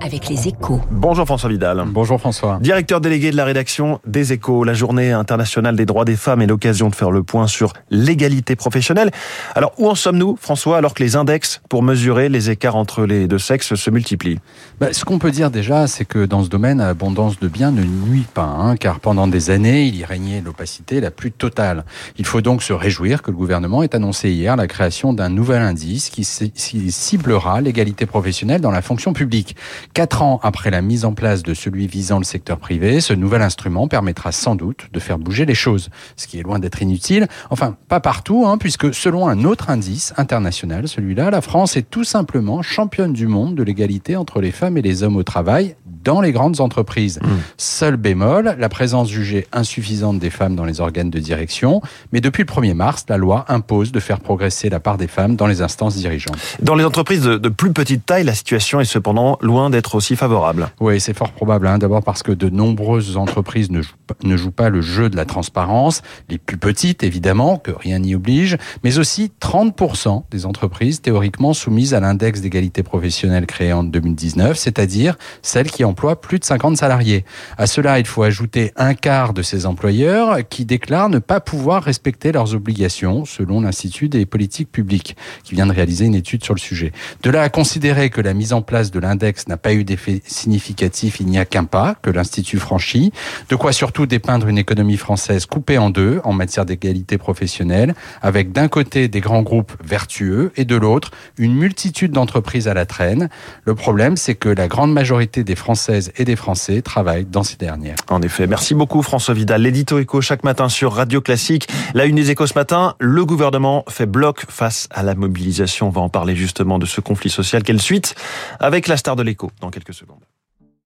avec les échos. Bonjour François Vidal. Bonjour François. Directeur délégué de la rédaction des échos. La journée internationale des droits des femmes est l'occasion de faire le point sur l'égalité professionnelle. Alors où en sommes-nous François alors que les index pour mesurer les écarts entre les deux sexes se multiplient? Bah, Ce qu'on peut dire déjà c'est que dans ce domaine, abondance de biens ne nuit pas, hein, car pendant des années il y régnait l'opacité la plus totale. Il faut donc se réjouir que le gouvernement ait annoncé hier la création d'un nouvel indice qui ciblera l'égalité professionnelle dans la fonction publique. Quatre ans après la mise en place de celui visant le secteur privé, ce nouvel instrument permettra sans doute de faire bouger les choses, ce qui est loin d'être inutile. Enfin, pas partout, hein, puisque selon un autre indice international, celui-là, la France est tout simplement championne du monde de l'égalité entre les femmes et les hommes au travail dans les grandes entreprises. Mmh. Seul bémol, la présence jugée insuffisante des femmes dans les organes de direction. Mais depuis le 1er mars, la loi impose de faire progresser la part des femmes dans les instances dirigeantes. Dans les entreprises de, de plus petite taille, la situation est cependant loin d'être aussi favorable. Oui, c'est fort probable. Hein. D'abord parce que de nombreuses entreprises ne jouent, pas, ne jouent pas le jeu de la transparence. Les plus petites, évidemment, que rien n'y oblige. Mais aussi 30% des entreprises théoriquement soumises à l'index d'égalité professionnelle créé en 2019, c'est-à-dire celles qui ont plus de 50 salariés. À cela, il faut ajouter un quart de ces employeurs qui déclarent ne pas pouvoir respecter leurs obligations, selon l'Institut des politiques publiques, qui vient de réaliser une étude sur le sujet. De là à considérer que la mise en place de l'index n'a pas eu d'effet significatif, il n'y a qu'un pas que l'Institut franchit. De quoi surtout dépeindre une économie française coupée en deux en matière d'égalité professionnelle, avec d'un côté des grands groupes vertueux et de l'autre une multitude d'entreprises à la traîne. Le problème, c'est que la grande majorité des Français et des Français travaillent dans ces dernières. En effet, merci beaucoup François Vidal. L'édito éco chaque matin sur Radio Classique. La une des échos ce matin, le gouvernement fait bloc face à la mobilisation. On va en parler justement de ce conflit social. Quelle suite avec la star de l'écho dans quelques secondes.